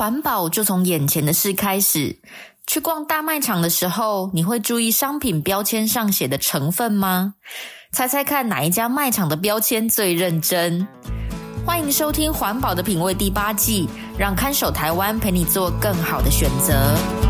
环保就从眼前的事开始。去逛大卖场的时候，你会注意商品标签上写的成分吗？猜猜看哪一家卖场的标签最认真？欢迎收听《环保的品味》第八季，让看守台湾陪你做更好的选择。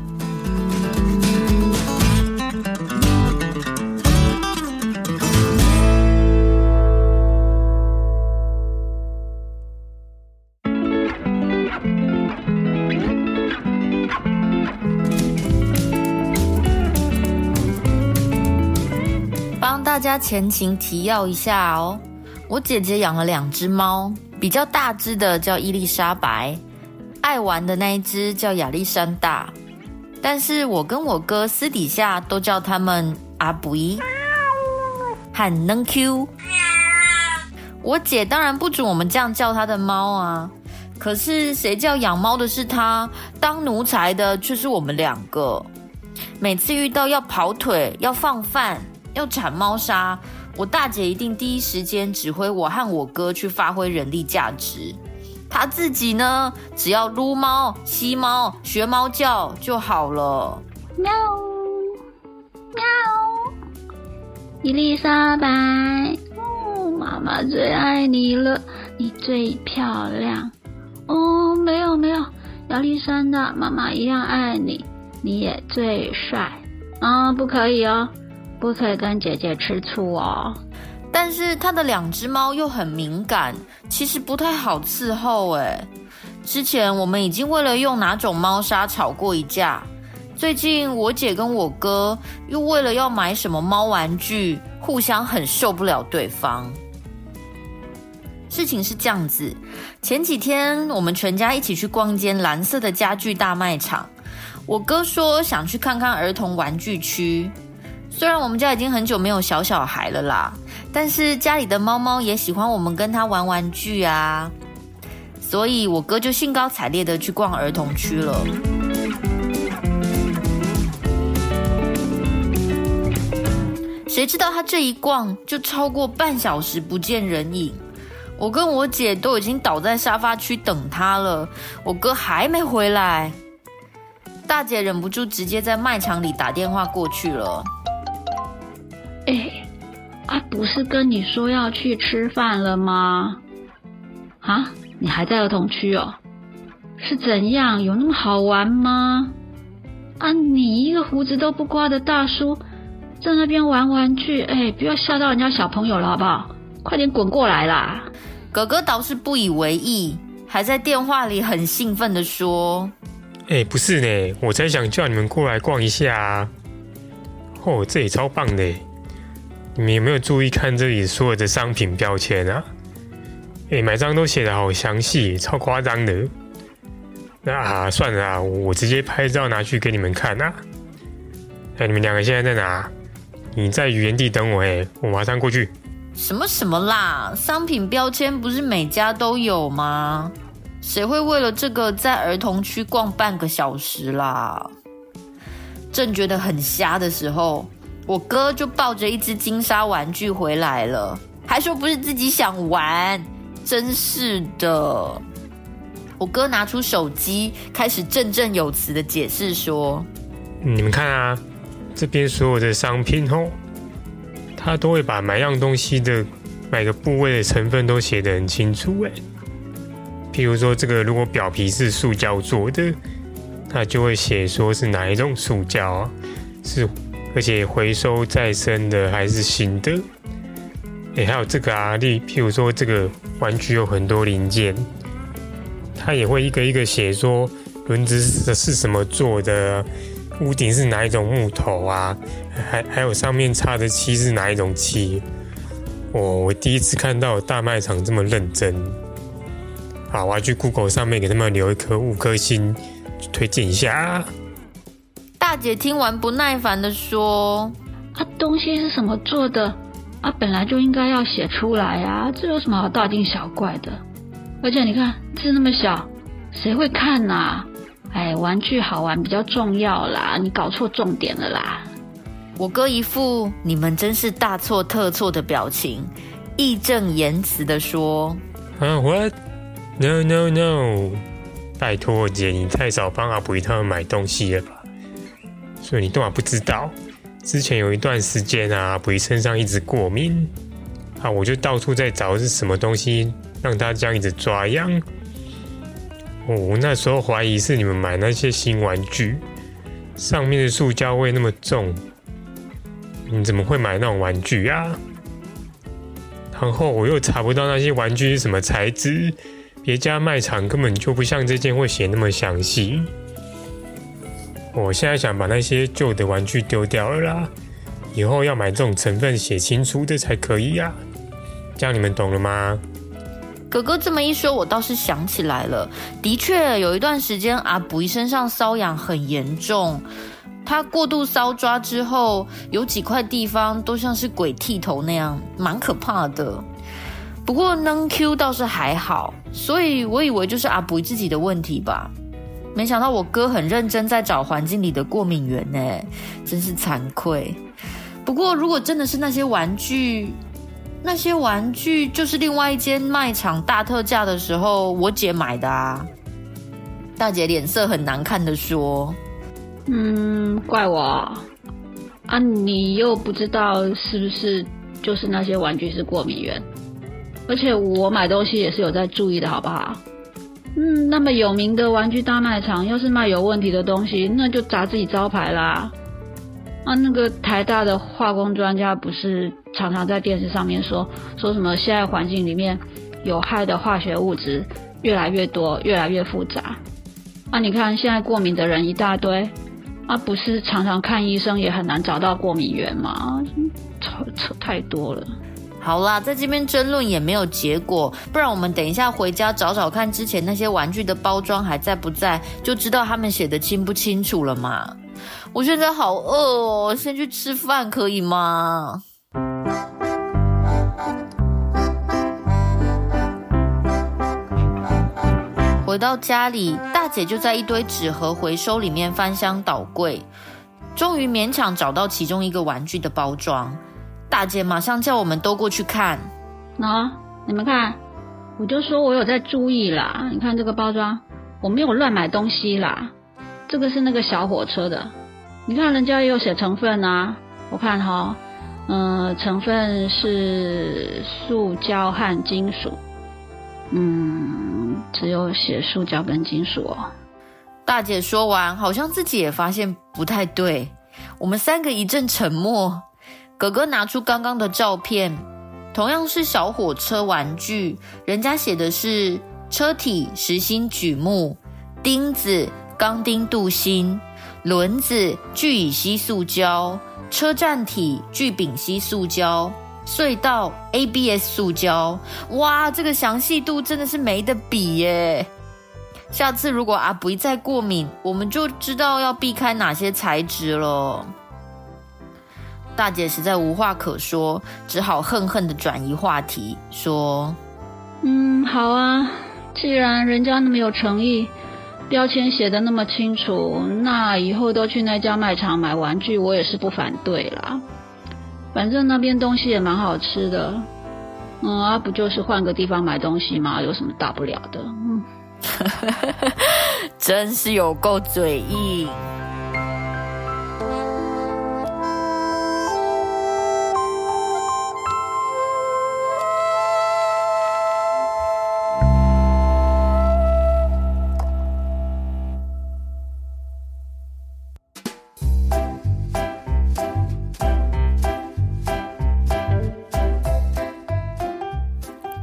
大家前情提要一下哦，我姐姐养了两只猫，比较大只的叫伊丽莎白，爱玩的那一只叫亚历山大。但是我跟我哥私底下都叫他们阿布伊和能 Q。我姐当然不准我们这样叫她的猫啊，可是谁叫养猫的是她，当奴才的却是我们两个。每次遇到要跑腿、要放饭。要铲猫砂，我大姐一定第一时间指挥我和我哥去发挥人力价值。她自己呢，只要撸猫、吸猫、学猫叫就好了。喵喵，伊丽莎白，哦，妈妈最爱你了，你最漂亮。哦，没有没有，亚历山大，妈妈一样爱你，你也最帅。啊、哦，不可以哦。不可以跟姐姐吃醋哦，但是他的两只猫又很敏感，其实不太好伺候哎。之前我们已经为了用哪种猫砂吵过一架，最近我姐跟我哥又为了要买什么猫玩具，互相很受不了对方。事情是这样子，前几天我们全家一起去逛一间蓝色的家具大卖场，我哥说想去看看儿童玩具区。虽然我们家已经很久没有小小孩了啦，但是家里的猫猫也喜欢我们跟它玩玩具啊，所以我哥就兴高采烈的去逛儿童区了。谁知道他这一逛就超过半小时不见人影，我跟我姐都已经倒在沙发区等他了，我哥还没回来，大姐忍不住直接在卖场里打电话过去了。哎，啊，不是跟你说要去吃饭了吗？啊，你还在儿童区哦？是怎样？有那么好玩吗？啊，你一个胡子都不刮的大叔，在那边玩玩具，哎，不要吓到人家小朋友了，好不好？快点滚过来啦！哥哥倒是不以为意，还在电话里很兴奋的说：“哎，不是呢，我才想叫你们过来逛一下啊。哦，这里超棒的。”你有没有注意看这里所有的商品标签啊？哎，买张都写得好详细，超夸张的。那，算了啊，我直接拍照拿去给你们看啊。哎，你们两个现在在哪？你在原地等我，哎，我马上过去。什么什么啦？商品标签不是每家都有吗？谁会为了这个在儿童区逛半个小时啦？正觉得很瞎的时候。我哥就抱着一只金沙玩具回来了，还说不是自己想玩，真是的。我哥拿出手机，开始振振有词的解释说：“你们看啊，这边所有的商品哦，他都会把买样东西的每个部位的成分都写得很清楚诶。譬如说，这个如果表皮是塑胶做的，他就会写说是哪一种塑胶，是。”而且回收再生的还是新的，哎，还有这个啊，例譬如说这个玩具有很多零件，它也会一个一个写说轮子是是什么做的，屋顶是哪一种木头啊，还还有上面插的漆是哪一种漆。我我第一次看到大卖场这么认真，好，我要去 Google 上面给他们留一颗五颗星，推荐一下。大姐听完不耐烦的说：“啊，东西是什么做的？啊，本来就应该要写出来啊，这有什么好大惊小怪的？而且你看字那么小，谁会看呐、啊？哎，玩具好玩比较重要啦，你搞错重点了啦。我哥一副你们真是大错特错的表情，义正言辞的说：“啊，what? No, no, no！拜托姐，你太少帮阿布他们买东西了吧？所以你都还不知道，之前有一段时间啊，阿布身上一直过敏啊，我就到处在找是什么东西让他这样一直抓痒。哦，那时候怀疑是你们买那些新玩具，上面的塑胶味那么重。”你怎么会买那种玩具啊？然后我又查不到那些玩具是什么材质，别家卖场根本就不像这件会写那么详细。我现在想把那些旧的玩具丢掉了啦，以后要买这种成分写清楚的才可以呀。这样你们懂了吗？哥哥这么一说，我倒是想起来了，的确有一段时间阿布身上瘙痒很严重。他过度搔抓之后，有几块地方都像是鬼剃头那样，蛮可怕的。不过能 Q 倒是还好，所以我以为就是阿布自己的问题吧。没想到我哥很认真在找环境里的过敏源呢，真是惭愧。不过如果真的是那些玩具，那些玩具就是另外一间卖场大特价的时候我姐买的啊。大姐脸色很难看的说。嗯，怪我啊！你又不知道是不是就是那些玩具是过敏源，而且我买东西也是有在注意的，好不好？嗯，那么有名的玩具大卖场，要是卖有问题的东西，那就砸自己招牌啦！啊，那个台大的化工专家不是常常在电视上面说说什么现在环境里面有害的化学物质越来越多，越来越复杂。啊，你看现在过敏的人一大堆。啊，不是常常看医生也很难找到过敏源吗？扯扯太多了。好啦，在这边争论也没有结果，不然我们等一下回家找找看，之前那些玩具的包装还在不在，就知道他们写的清不清楚了嘛。我现在好饿哦，先去吃饭可以吗？回到家里，大姐就在一堆纸盒回收里面翻箱倒柜，终于勉强找到其中一个玩具的包装。大姐马上叫我们都过去看。喏，你们看，我就说我有在注意啦。你看这个包装，我没有乱买东西啦。这个是那个小火车的，你看人家也有写成分啊。我看哈，嗯、呃，成分是塑胶和金属。嗯，只有写塑胶跟金属哦。大姐说完，好像自己也发现不太对。我们三个一阵沉默。哥哥拿出刚刚的照片，同样是小火车玩具，人家写的是车体实心榉木，钉子钢钉镀锌，轮子聚乙烯塑胶，车站体聚丙烯塑胶。隧道 ABS 塑胶，哇，这个详细度真的是没得比耶！下次如果阿布再过敏，我们就知道要避开哪些材质了。大姐实在无话可说，只好恨恨的转移话题，说：“嗯，好啊，既然人家那么有诚意，标签写的那么清楚，那以后都去那家卖场买玩具，我也是不反对啦。”反正那边东西也蛮好吃的，嗯，啊，不就是换个地方买东西吗？有什么大不了的？嗯，真是有够嘴硬。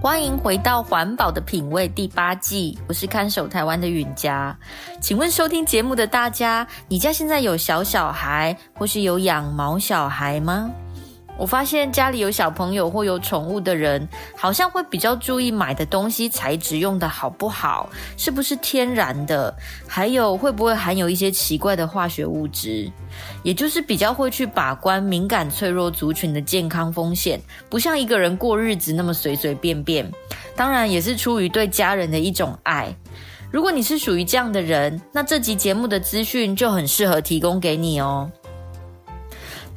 欢迎回到环保的品味第八季，我是看守台湾的允嘉。请问收听节目的大家，你家现在有小小孩，或是有养毛小孩吗？我发现家里有小朋友或有宠物的人，好像会比较注意买的东西材质用的好不好，是不是天然的，还有会不会含有一些奇怪的化学物质，也就是比较会去把关敏感脆弱族群的健康风险，不像一个人过日子那么随随便便。当然，也是出于对家人的一种爱。如果你是属于这样的人，那这集节目的资讯就很适合提供给你哦。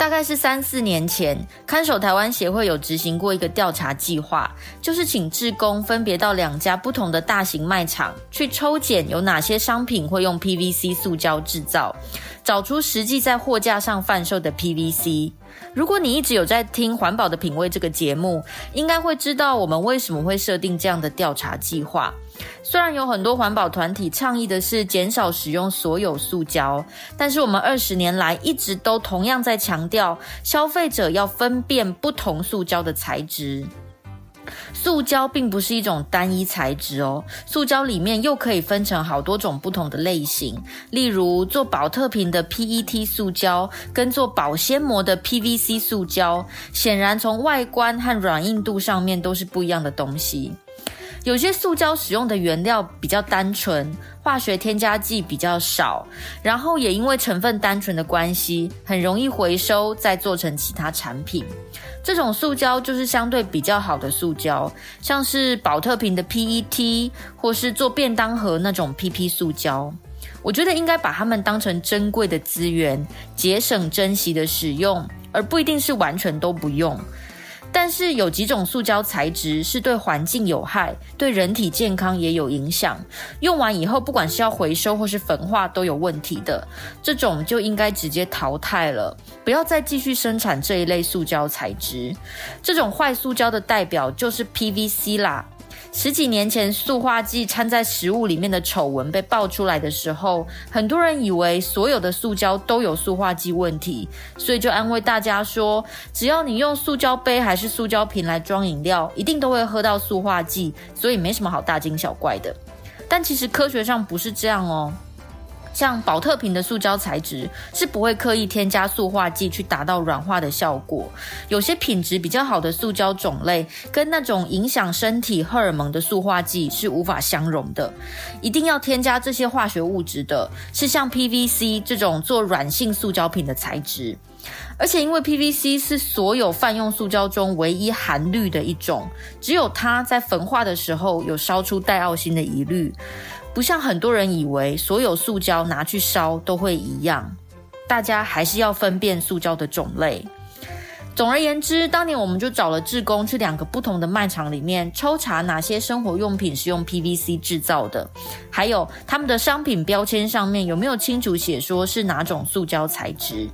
大概是三四年前，看守台湾协会有执行过一个调查计划，就是请志工分别到两家不同的大型卖场去抽检，有哪些商品会用 PVC 塑胶制造，找出实际在货架上贩售的 PVC。如果你一直有在听《环保的品味》这个节目，应该会知道我们为什么会设定这样的调查计划。虽然有很多环保团体倡议的是减少使用所有塑胶，但是我们二十年来一直都同样在强调，消费者要分辨不同塑胶的材质。塑胶并不是一种单一材质哦，塑胶里面又可以分成好多种不同的类型，例如做保特瓶的 PET 塑胶跟做保鲜膜的 PVC 塑胶，显然从外观和软硬度上面都是不一样的东西。有些塑胶使用的原料比较单纯，化学添加剂比较少，然后也因为成分单纯的关系，很容易回收再做成其他产品。这种塑胶就是相对比较好的塑胶，像是宝特瓶的 PET，或是做便当盒那种 PP 塑胶。我觉得应该把它们当成珍贵的资源，节省珍惜的使用，而不一定是完全都不用。但是有几种塑胶材质是对环境有害，对人体健康也有影响。用完以后，不管是要回收或是焚化都有问题的，这种就应该直接淘汰了，不要再继续生产这一类塑胶材质。这种坏塑胶的代表就是 PVC 啦。十几年前，塑化剂掺在食物里面的丑闻被爆出来的时候，很多人以为所有的塑胶都有塑化剂问题，所以就安慰大家说，只要你用塑胶杯还是塑胶瓶来装饮料，一定都会喝到塑化剂，所以没什么好大惊小怪的。但其实科学上不是这样哦。像宝特瓶的塑胶材质是不会刻意添加塑化剂去达到软化的效果。有些品质比较好的塑胶种类，跟那种影响身体荷尔蒙的塑化剂是无法相容的。一定要添加这些化学物质的，是像 PVC 这种做软性塑胶品的材质。而且因为 PVC 是所有泛用塑胶中唯一含氯的一种，只有它在焚化的时候有烧出戴奥辛的疑虑。不像很多人以为，所有塑胶拿去烧都会一样，大家还是要分辨塑胶的种类。总而言之，当年我们就找了志工去两个不同的卖场里面抽查哪些生活用品是用 PVC 制造的，还有他们的商品标签上面有没有清楚写说是哪种塑胶材质。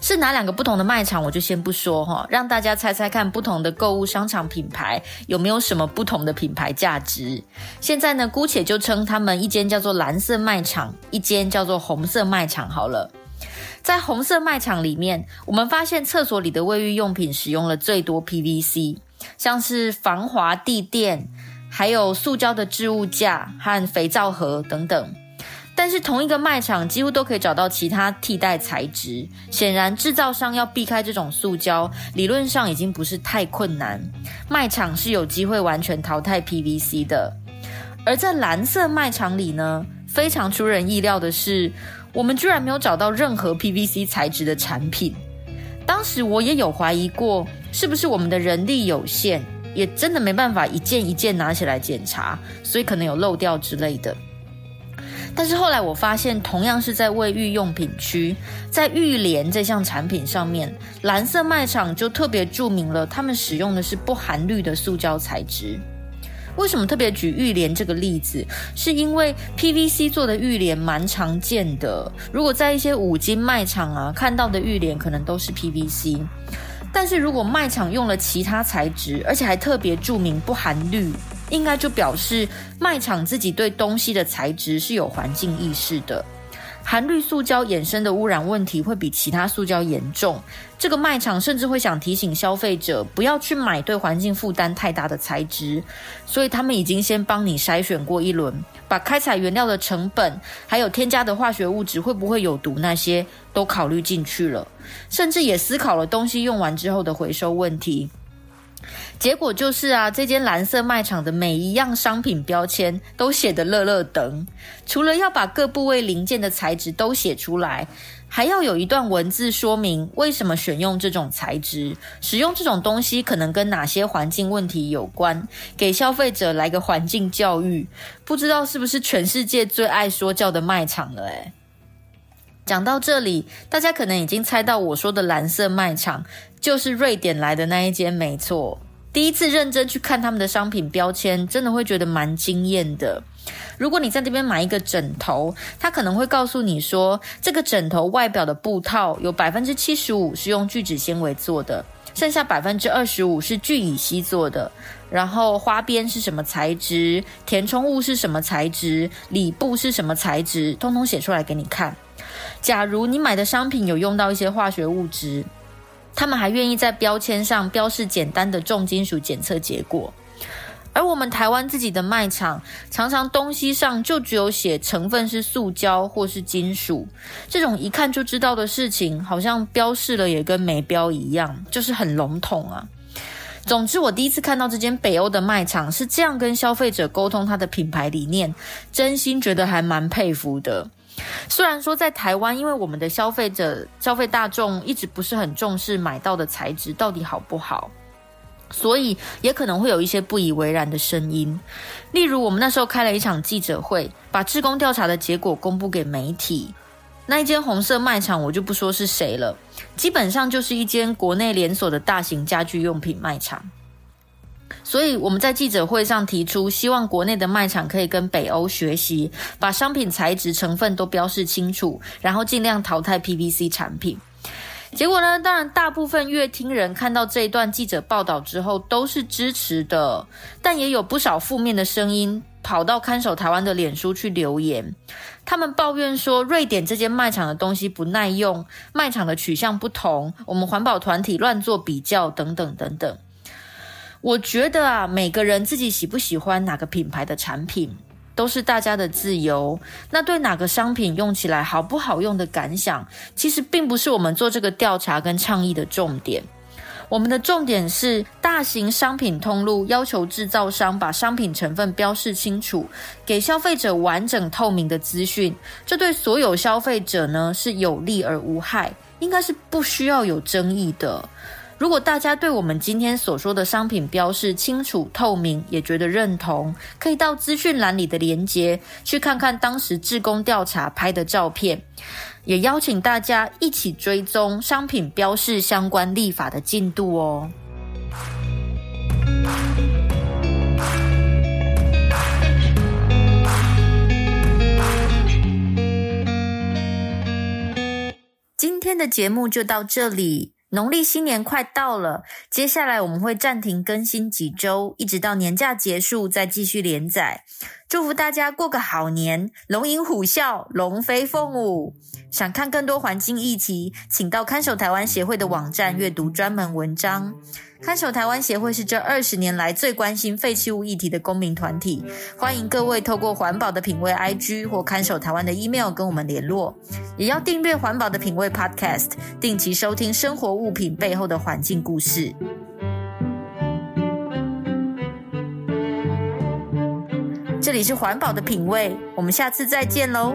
是哪两个不同的卖场，我就先不说哈，让大家猜猜看，不同的购物商场品牌有没有什么不同的品牌价值？现在呢，姑且就称他们一间叫做蓝色卖场，一间叫做红色卖场好了。在红色卖场里面，我们发现厕所里的卫浴用品使用了最多 PVC，像是防滑地垫，还有塑胶的置物架和肥皂盒等等。但是同一个卖场几乎都可以找到其他替代材质，显然制造商要避开这种塑胶，理论上已经不是太困难。卖场是有机会完全淘汰 PVC 的。而在蓝色卖场里呢，非常出人意料的是，我们居然没有找到任何 PVC 材质的产品。当时我也有怀疑过，是不是我们的人力有限，也真的没办法一件一件拿起来检查，所以可能有漏掉之类的。但是后来我发现，同样是在卫浴用品区，在浴帘这项产品上面，蓝色卖场就特别注明了，他们使用的是不含氯的塑胶材质。为什么特别举浴帘这个例子？是因为 PVC 做的浴帘蛮常见的，如果在一些五金卖场啊看到的浴帘，可能都是 PVC。但是如果卖场用了其他材质，而且还特别注明不含氯。应该就表示卖场自己对东西的材质是有环境意识的。含氯塑胶衍生的污染问题会比其他塑胶严重。这个卖场甚至会想提醒消费者不要去买对环境负担太大的材质，所以他们已经先帮你筛选过一轮，把开采原料的成本，还有添加的化学物质会不会有毒那些都考虑进去了，甚至也思考了东西用完之后的回收问题。结果就是啊，这间蓝色卖场的每一样商品标签都写得乐乐等，除了要把各部位零件的材质都写出来，还要有一段文字说明为什么选用这种材质，使用这种东西可能跟哪些环境问题有关，给消费者来个环境教育。不知道是不是全世界最爱说教的卖场了？诶，讲到这里，大家可能已经猜到我说的蓝色卖场就是瑞典来的那一间，没错。第一次认真去看他们的商品标签，真的会觉得蛮惊艳的。如果你在这边买一个枕头，他可能会告诉你说，这个枕头外表的布套有百分之七十五是用聚酯纤维做的，剩下百分之二十五是聚乙烯做的。然后花边是什么材质，填充物是什么材质，里布是什么材质，通通写出来给你看。假如你买的商品有用到一些化学物质，他们还愿意在标签上标示简单的重金属检测结果，而我们台湾自己的卖场常常东西上就只有写成分是塑胶或是金属，这种一看就知道的事情，好像标示了也跟没标一样，就是很笼统啊。总之，我第一次看到这间北欧的卖场是这样跟消费者沟通他的品牌理念，真心觉得还蛮佩服的。虽然说在台湾，因为我们的消费者、消费大众一直不是很重视买到的材质到底好不好，所以也可能会有一些不以为然的声音。例如，我们那时候开了一场记者会，把志工调查的结果公布给媒体。那一间红色卖场，我就不说是谁了，基本上就是一间国内连锁的大型家居用品卖场。所以我们在记者会上提出，希望国内的卖场可以跟北欧学习，把商品材质成分都标示清楚，然后尽量淘汰 PVC 产品。结果呢，当然大部分乐听人看到这一段记者报道之后都是支持的，但也有不少负面的声音跑到看守台湾的脸书去留言，他们抱怨说瑞典这间卖场的东西不耐用，卖场的取向不同，我们环保团体乱做比较等等等等。我觉得啊，每个人自己喜不喜欢哪个品牌的产品，都是大家的自由。那对哪个商品用起来好不好用的感想，其实并不是我们做这个调查跟倡议的重点。我们的重点是，大型商品通路要求制造商把商品成分标示清楚，给消费者完整透明的资讯。这对所有消费者呢，是有利而无害，应该是不需要有争议的。如果大家对我们今天所说的商品标示清楚透明也觉得认同，可以到资讯栏里的连接去看看当时志工调查拍的照片，也邀请大家一起追踪商品标示相关立法的进度哦。今天的节目就到这里。农历新年快到了，接下来我们会暂停更新几周，一直到年假结束再继续连载。祝福大家过个好年，龙吟虎啸，龙飞凤舞。想看更多环境议题，请到看守台湾协会的网站阅读专门文章。看守台湾协会是这二十年来最关心废弃物议题的公民团体，欢迎各位透过环保的品味 IG 或看守台湾的 email 跟我们联络，也要订阅环保的品味 Podcast，定期收听生活物品背后的环境故事。这里是环保的品味，我们下次再见喽。